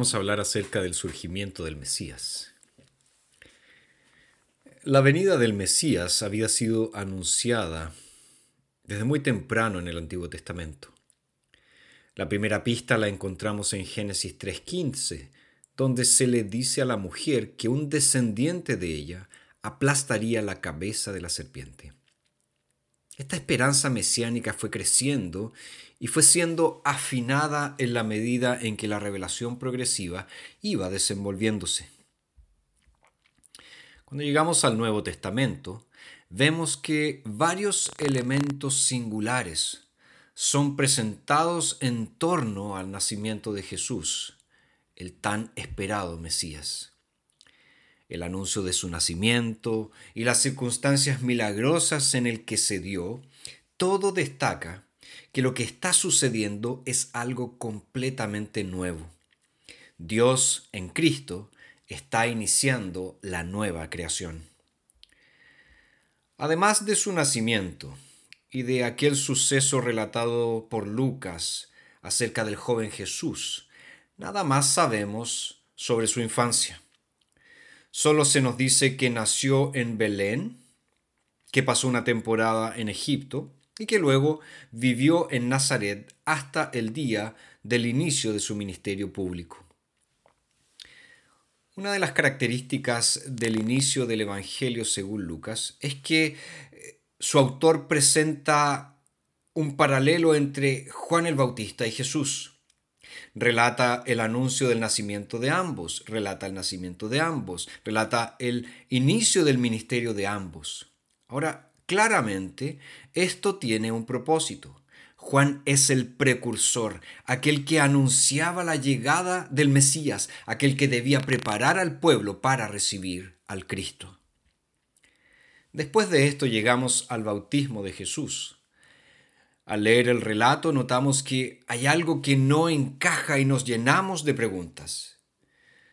vamos a hablar acerca del surgimiento del Mesías. La venida del Mesías había sido anunciada desde muy temprano en el Antiguo Testamento. La primera pista la encontramos en Génesis 3.15, donde se le dice a la mujer que un descendiente de ella aplastaría la cabeza de la serpiente. Esta esperanza mesiánica fue creciendo y fue siendo afinada en la medida en que la revelación progresiva iba desenvolviéndose. Cuando llegamos al Nuevo Testamento, vemos que varios elementos singulares son presentados en torno al nacimiento de Jesús, el tan esperado Mesías. El anuncio de su nacimiento y las circunstancias milagrosas en el que se dio, todo destaca que lo que está sucediendo es algo completamente nuevo. Dios en Cristo está iniciando la nueva creación. Además de su nacimiento y de aquel suceso relatado por Lucas acerca del joven Jesús, nada más sabemos sobre su infancia. Solo se nos dice que nació en Belén, que pasó una temporada en Egipto y que luego vivió en Nazaret hasta el día del inicio de su ministerio público. Una de las características del inicio del Evangelio según Lucas es que eh, su autor presenta un paralelo entre Juan el Bautista y Jesús. Relata el anuncio del nacimiento de ambos, relata el nacimiento de ambos, relata el inicio del ministerio de ambos. Ahora, claramente, esto tiene un propósito. Juan es el precursor, aquel que anunciaba la llegada del Mesías, aquel que debía preparar al pueblo para recibir al Cristo. Después de esto llegamos al bautismo de Jesús. Al leer el relato notamos que hay algo que no encaja y nos llenamos de preguntas.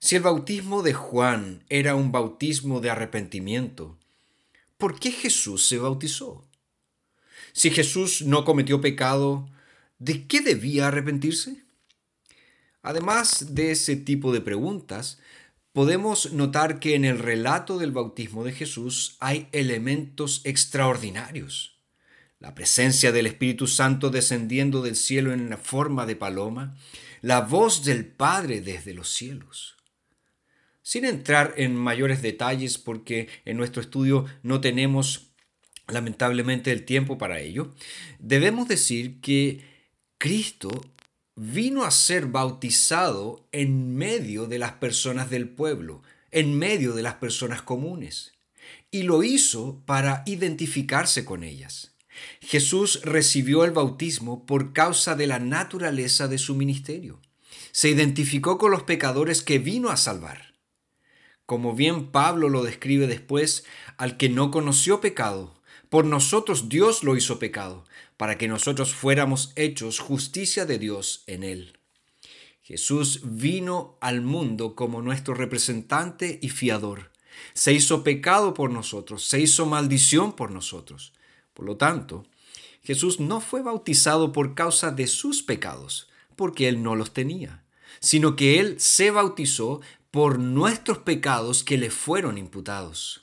Si el bautismo de Juan era un bautismo de arrepentimiento, ¿por qué Jesús se bautizó? Si Jesús no cometió pecado, ¿de qué debía arrepentirse? Además de ese tipo de preguntas, podemos notar que en el relato del bautismo de Jesús hay elementos extraordinarios. La presencia del Espíritu Santo descendiendo del cielo en la forma de paloma, la voz del Padre desde los cielos. Sin entrar en mayores detalles porque en nuestro estudio no tenemos lamentablemente el tiempo para ello, debemos decir que Cristo vino a ser bautizado en medio de las personas del pueblo, en medio de las personas comunes, y lo hizo para identificarse con ellas. Jesús recibió el bautismo por causa de la naturaleza de su ministerio. Se identificó con los pecadores que vino a salvar. Como bien Pablo lo describe después, al que no conoció pecado, por nosotros Dios lo hizo pecado, para que nosotros fuéramos hechos justicia de Dios en él. Jesús vino al mundo como nuestro representante y fiador. Se hizo pecado por nosotros, se hizo maldición por nosotros. Por lo tanto, Jesús no fue bautizado por causa de sus pecados, porque él no los tenía, sino que él se bautizó por nuestros pecados que le fueron imputados.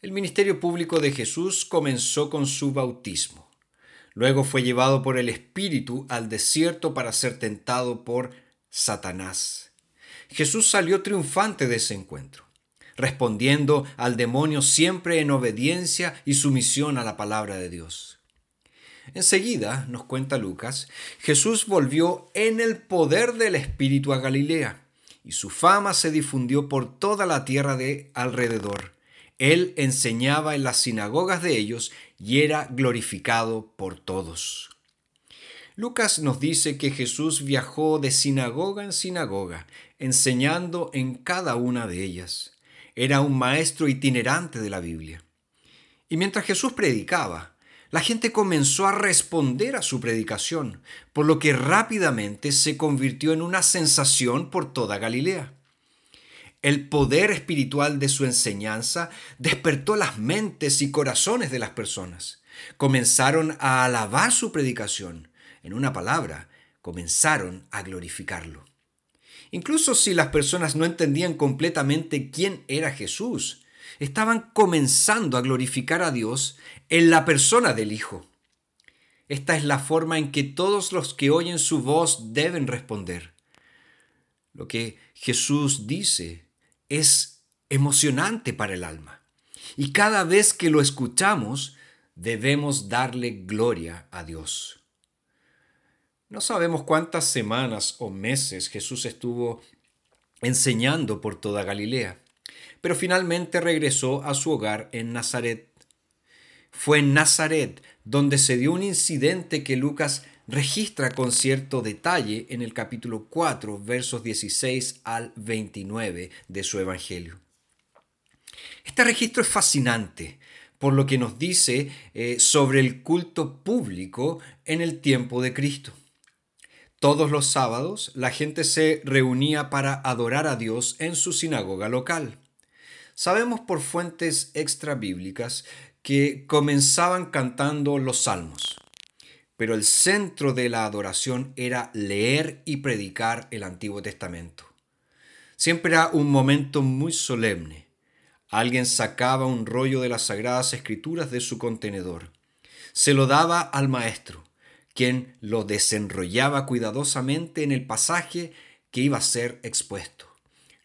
El ministerio público de Jesús comenzó con su bautismo. Luego fue llevado por el Espíritu al desierto para ser tentado por Satanás. Jesús salió triunfante de ese encuentro, respondiendo al demonio siempre en obediencia y sumisión a la palabra de Dios. Enseguida, nos cuenta Lucas, Jesús volvió en el poder del Espíritu a Galilea, y su fama se difundió por toda la tierra de alrededor él enseñaba en las sinagogas de ellos y era glorificado por todos. Lucas nos dice que Jesús viajó de sinagoga en sinagoga, enseñando en cada una de ellas. Era un maestro itinerante de la Biblia. Y mientras Jesús predicaba, la gente comenzó a responder a su predicación, por lo que rápidamente se convirtió en una sensación por toda Galilea. El poder espiritual de su enseñanza despertó las mentes y corazones de las personas. Comenzaron a alabar su predicación. En una palabra, comenzaron a glorificarlo. Incluso si las personas no entendían completamente quién era Jesús, estaban comenzando a glorificar a Dios en la persona del Hijo. Esta es la forma en que todos los que oyen su voz deben responder. Lo que Jesús dice es emocionante para el alma. Y cada vez que lo escuchamos, debemos darle gloria a Dios. No sabemos cuántas semanas o meses Jesús estuvo enseñando por toda Galilea, pero finalmente regresó a su hogar en Nazaret. Fue en Nazaret donde se dio un incidente que Lucas registra con cierto detalle en el capítulo 4, versos 16 al 29 de su Evangelio. Este registro es fascinante por lo que nos dice eh, sobre el culto público en el tiempo de Cristo. Todos los sábados la gente se reunía para adorar a Dios en su sinagoga local. Sabemos por fuentes extrabíblicas que comenzaban cantando los salmos, pero el centro de la adoración era leer y predicar el Antiguo Testamento. Siempre era un momento muy solemne. Alguien sacaba un rollo de las sagradas escrituras de su contenedor. Se lo daba al maestro, quien lo desenrollaba cuidadosamente en el pasaje que iba a ser expuesto.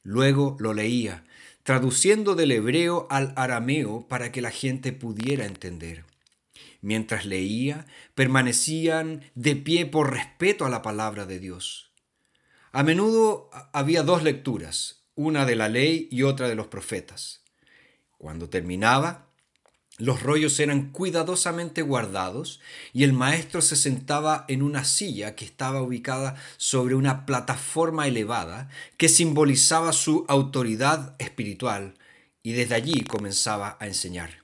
Luego lo leía, traduciendo del hebreo al arameo para que la gente pudiera entender. Mientras leía, permanecían de pie por respeto a la palabra de Dios. A menudo había dos lecturas, una de la ley y otra de los profetas. Cuando terminaba, los rollos eran cuidadosamente guardados y el maestro se sentaba en una silla que estaba ubicada sobre una plataforma elevada que simbolizaba su autoridad espiritual y desde allí comenzaba a enseñar.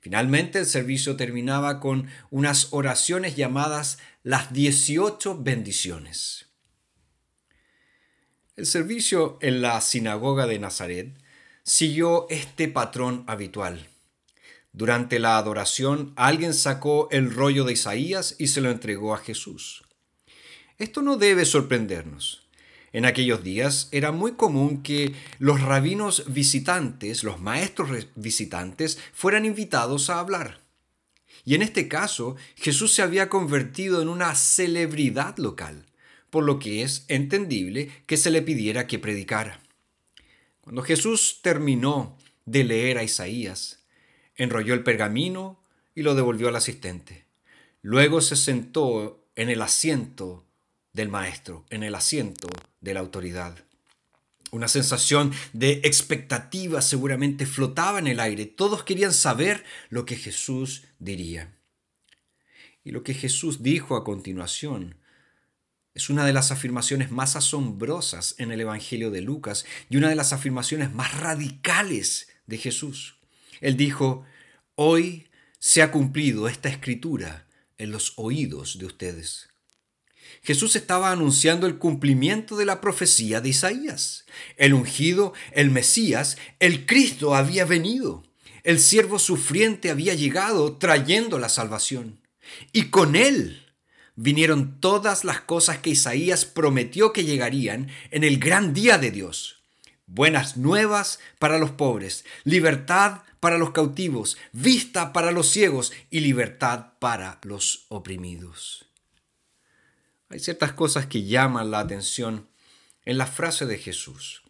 Finalmente el servicio terminaba con unas oraciones llamadas las 18 bendiciones. El servicio en la sinagoga de Nazaret siguió este patrón habitual. Durante la adoración, alguien sacó el rollo de Isaías y se lo entregó a Jesús. Esto no debe sorprendernos. En aquellos días era muy común que los rabinos visitantes, los maestros visitantes, fueran invitados a hablar. Y en este caso, Jesús se había convertido en una celebridad local, por lo que es entendible que se le pidiera que predicara. Cuando Jesús terminó de leer a Isaías, enrolló el pergamino y lo devolvió al asistente. Luego se sentó en el asiento del maestro, en el asiento de la autoridad. Una sensación de expectativa seguramente flotaba en el aire. Todos querían saber lo que Jesús diría. Y lo que Jesús dijo a continuación es una de las afirmaciones más asombrosas en el Evangelio de Lucas y una de las afirmaciones más radicales de Jesús. Él dijo, hoy se ha cumplido esta escritura en los oídos de ustedes. Jesús estaba anunciando el cumplimiento de la profecía de Isaías. El ungido, el Mesías, el Cristo había venido. El siervo sufriente había llegado trayendo la salvación. Y con él vinieron todas las cosas que Isaías prometió que llegarían en el gran día de Dios buenas nuevas para los pobres, libertad para los cautivos, vista para los ciegos y libertad para los oprimidos. Hay ciertas cosas que llaman la atención en la frase de Jesús.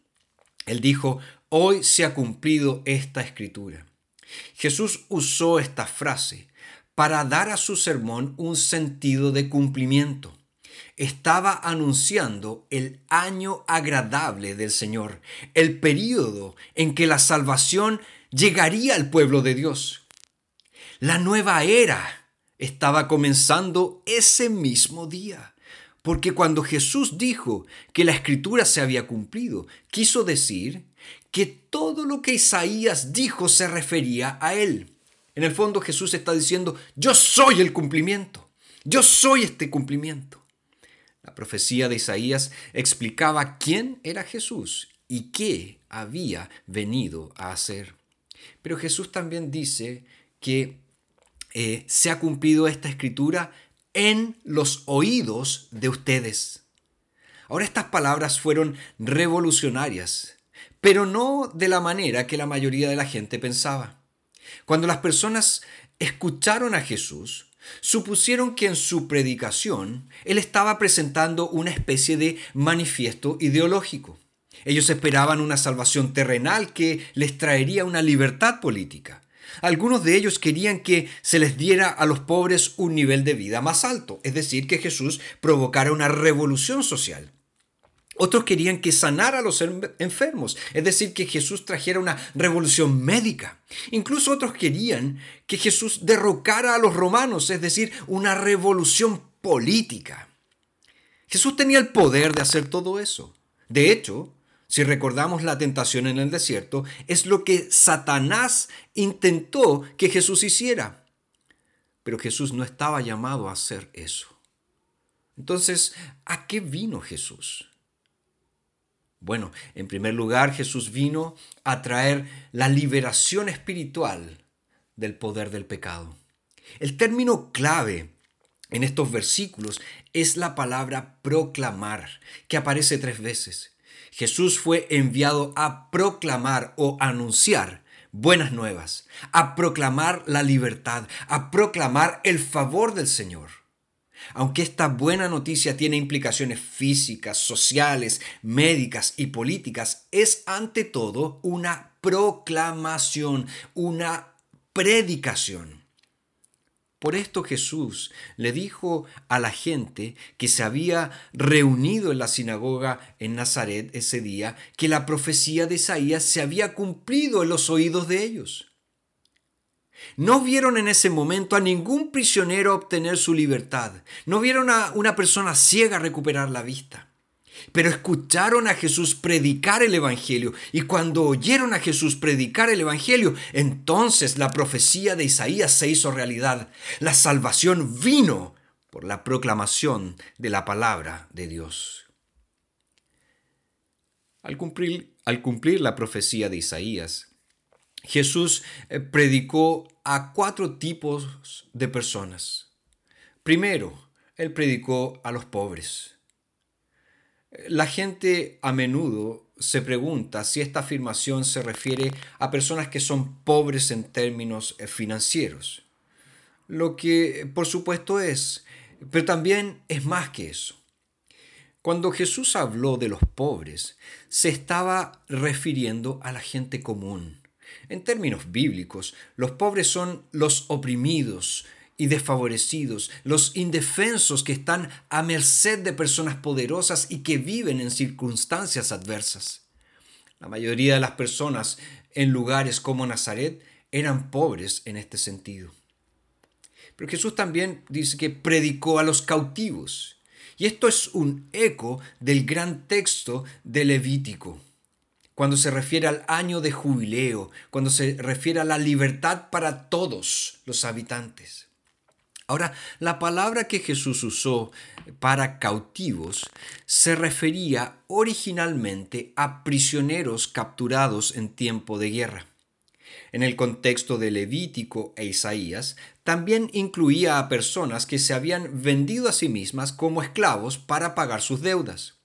Él dijo, hoy se ha cumplido esta escritura. Jesús usó esta frase para dar a su sermón un sentido de cumplimiento estaba anunciando el año agradable del Señor, el periodo en que la salvación llegaría al pueblo de Dios. La nueva era estaba comenzando ese mismo día, porque cuando Jesús dijo que la escritura se había cumplido, quiso decir que todo lo que Isaías dijo se refería a él. En el fondo Jesús está diciendo, yo soy el cumplimiento, yo soy este cumplimiento. La profecía de Isaías explicaba quién era Jesús y qué había venido a hacer. Pero Jesús también dice que eh, se ha cumplido esta escritura en los oídos de ustedes. Ahora estas palabras fueron revolucionarias, pero no de la manera que la mayoría de la gente pensaba. Cuando las personas escucharon a Jesús, supusieron que en su predicación él estaba presentando una especie de manifiesto ideológico. Ellos esperaban una salvación terrenal que les traería una libertad política. Algunos de ellos querían que se les diera a los pobres un nivel de vida más alto, es decir, que Jesús provocara una revolución social. Otros querían que sanara a los enfermos, es decir, que Jesús trajera una revolución médica. Incluso otros querían que Jesús derrocara a los romanos, es decir, una revolución política. Jesús tenía el poder de hacer todo eso. De hecho, si recordamos la tentación en el desierto, es lo que Satanás intentó que Jesús hiciera. Pero Jesús no estaba llamado a hacer eso. Entonces, ¿a qué vino Jesús? Bueno, en primer lugar, Jesús vino a traer la liberación espiritual del poder del pecado. El término clave en estos versículos es la palabra proclamar, que aparece tres veces. Jesús fue enviado a proclamar o anunciar buenas nuevas, a proclamar la libertad, a proclamar el favor del Señor. Aunque esta buena noticia tiene implicaciones físicas, sociales, médicas y políticas, es ante todo una proclamación, una predicación. Por esto Jesús le dijo a la gente que se había reunido en la sinagoga en Nazaret ese día que la profecía de Isaías se había cumplido en los oídos de ellos. No vieron en ese momento a ningún prisionero obtener su libertad. No vieron a una persona ciega recuperar la vista. Pero escucharon a Jesús predicar el Evangelio. Y cuando oyeron a Jesús predicar el Evangelio, entonces la profecía de Isaías se hizo realidad. La salvación vino por la proclamación de la palabra de Dios. Al cumplir, al cumplir la profecía de Isaías, Jesús eh, predicó a cuatro tipos de personas. Primero, él predicó a los pobres. La gente a menudo se pregunta si esta afirmación se refiere a personas que son pobres en términos eh, financieros. Lo que por supuesto es, pero también es más que eso. Cuando Jesús habló de los pobres, se estaba refiriendo a la gente común en términos bíblicos, los pobres son los oprimidos y desfavorecidos, los indefensos que están a merced de personas poderosas y que viven en circunstancias adversas. La mayoría de las personas en lugares como Nazaret eran pobres en este sentido. Pero Jesús también dice que predicó a los cautivos. Y esto es un eco del gran texto de Levítico cuando se refiere al año de jubileo, cuando se refiere a la libertad para todos los habitantes. Ahora, la palabra que Jesús usó para cautivos se refería originalmente a prisioneros capturados en tiempo de guerra. En el contexto de Levítico e Isaías, también incluía a personas que se habían vendido a sí mismas como esclavos para pagar sus deudas.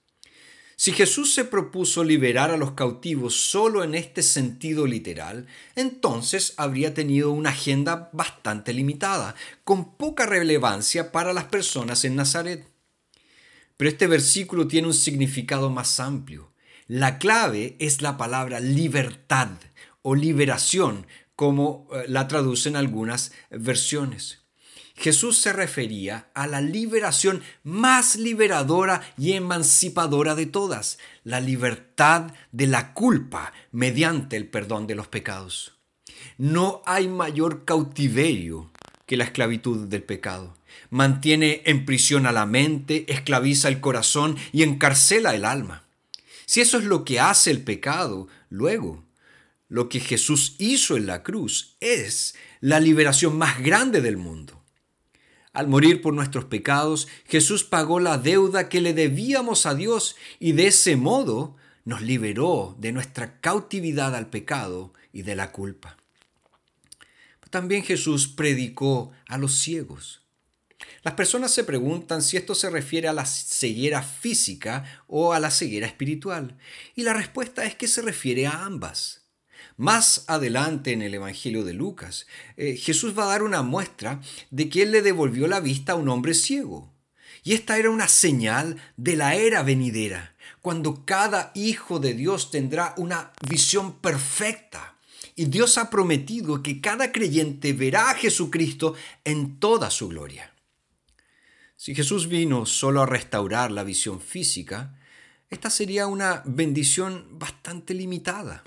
Si Jesús se propuso liberar a los cautivos solo en este sentido literal, entonces habría tenido una agenda bastante limitada, con poca relevancia para las personas en Nazaret. Pero este versículo tiene un significado más amplio. La clave es la palabra libertad o liberación, como eh, la traducen algunas versiones. Jesús se refería a la liberación más liberadora y emancipadora de todas, la libertad de la culpa mediante el perdón de los pecados. No hay mayor cautiverio que la esclavitud del pecado. Mantiene en prisión a la mente, esclaviza el corazón y encarcela el alma. Si eso es lo que hace el pecado, luego lo que Jesús hizo en la cruz es la liberación más grande del mundo. Al morir por nuestros pecados, Jesús pagó la deuda que le debíamos a Dios y de ese modo nos liberó de nuestra cautividad al pecado y de la culpa. También Jesús predicó a los ciegos. Las personas se preguntan si esto se refiere a la ceguera física o a la ceguera espiritual, y la respuesta es que se refiere a ambas. Más adelante en el Evangelio de Lucas, eh, Jesús va a dar una muestra de que Él le devolvió la vista a un hombre ciego. Y esta era una señal de la era venidera, cuando cada hijo de Dios tendrá una visión perfecta. Y Dios ha prometido que cada creyente verá a Jesucristo en toda su gloria. Si Jesús vino solo a restaurar la visión física, esta sería una bendición bastante limitada.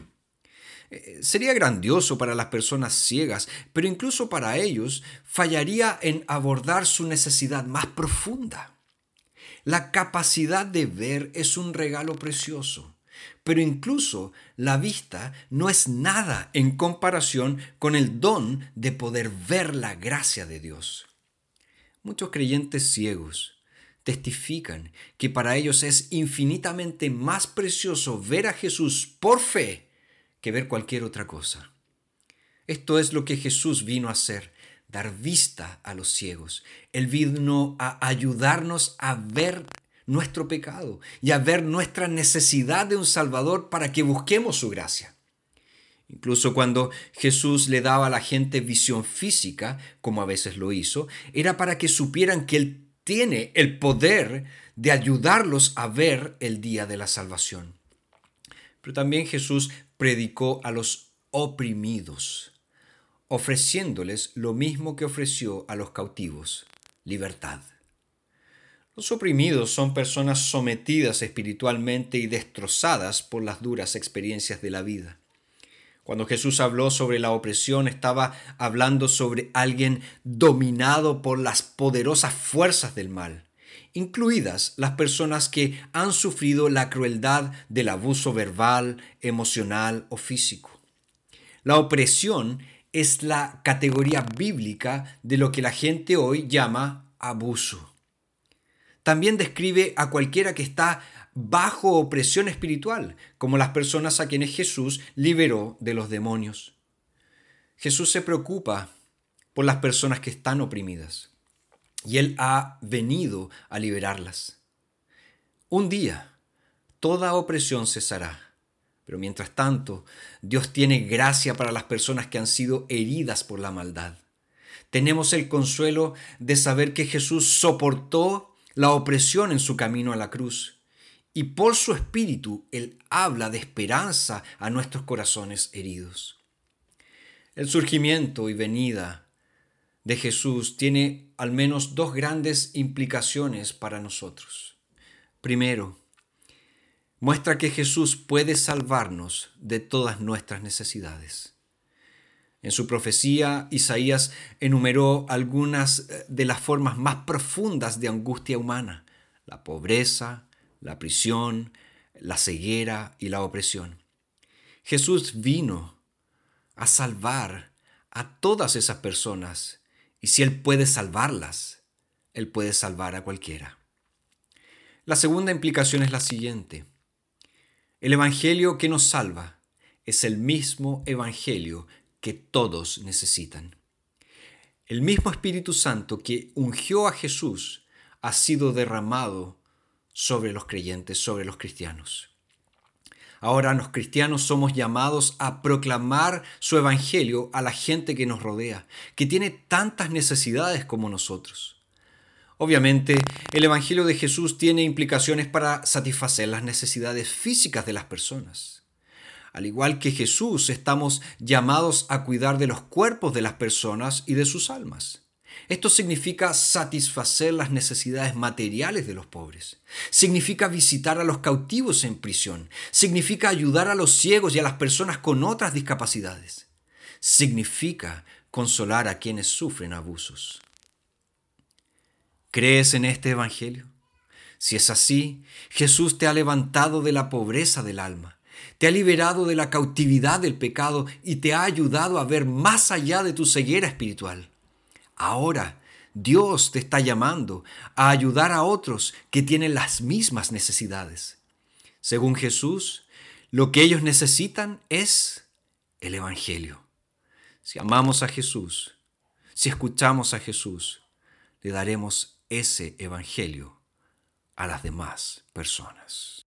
Eh, sería grandioso para las personas ciegas, pero incluso para ellos fallaría en abordar su necesidad más profunda. La capacidad de ver es un regalo precioso, pero incluso la vista no es nada en comparación con el don de poder ver la gracia de Dios. Muchos creyentes ciegos testifican que para ellos es infinitamente más precioso ver a Jesús por fe que ver cualquier otra cosa. Esto es lo que Jesús vino a hacer, dar vista a los ciegos. Él vino a ayudarnos a ver nuestro pecado y a ver nuestra necesidad de un Salvador para que busquemos su gracia. Incluso cuando Jesús le daba a la gente visión física, como a veces lo hizo, era para que supieran que Él tiene el poder de ayudarlos a ver el día de la salvación. Pero también Jesús predicó a los oprimidos, ofreciéndoles lo mismo que ofreció a los cautivos, libertad. Los oprimidos son personas sometidas espiritualmente y destrozadas por las duras experiencias de la vida. Cuando Jesús habló sobre la opresión, estaba hablando sobre alguien dominado por las poderosas fuerzas del mal incluidas las personas que han sufrido la crueldad del abuso verbal, emocional o físico. La opresión es la categoría bíblica de lo que la gente hoy llama abuso. También describe a cualquiera que está bajo opresión espiritual, como las personas a quienes Jesús liberó de los demonios. Jesús se preocupa por las personas que están oprimidas y Él ha venido a liberarlas. Un día toda opresión cesará, pero mientras tanto Dios tiene gracia para las personas que han sido heridas por la maldad. Tenemos el consuelo de saber que Jesús soportó la opresión en su camino a la cruz y por su espíritu Él habla de esperanza a nuestros corazones heridos. El surgimiento y venida de Jesús tiene al menos dos grandes implicaciones para nosotros. Primero, muestra que Jesús puede salvarnos de todas nuestras necesidades. En su profecía, Isaías enumeró algunas eh, de las formas más profundas de angustia humana, la pobreza, la prisión, la ceguera y la opresión. Jesús vino a salvar a todas esas personas y si Él puede salvarlas, Él puede salvar a cualquiera. La segunda implicación es la siguiente. El Evangelio que nos salva es el mismo Evangelio que todos necesitan. El mismo Espíritu Santo que ungió a Jesús ha sido derramado sobre los creyentes, sobre los cristianos. Ahora los cristianos somos llamados a proclamar su evangelio a la gente que nos rodea, que tiene tantas necesidades como nosotros. Obviamente, el Evangelio de Jesús tiene implicaciones para satisfacer las necesidades físicas de las personas. Al igual que Jesús, estamos llamados a cuidar de los cuerpos de las personas y de sus almas. Esto significa satisfacer las necesidades materiales de los pobres. Significa visitar a los cautivos en prisión. Significa ayudar a los ciegos y a las personas con otras discapacidades. Significa consolar a quienes sufren abusos. ¿Crees en este Evangelio? Si es así, Jesús te ha levantado de la pobreza del alma, te ha liberado de la cautividad del pecado y te ha ayudado a ver más allá de tu ceguera espiritual. Ahora Dios te está llamando a ayudar a otros que tienen las mismas necesidades. Según Jesús, lo que ellos necesitan es el Evangelio. Si amamos a Jesús, si escuchamos a Jesús, le daremos ese Evangelio a las demás personas.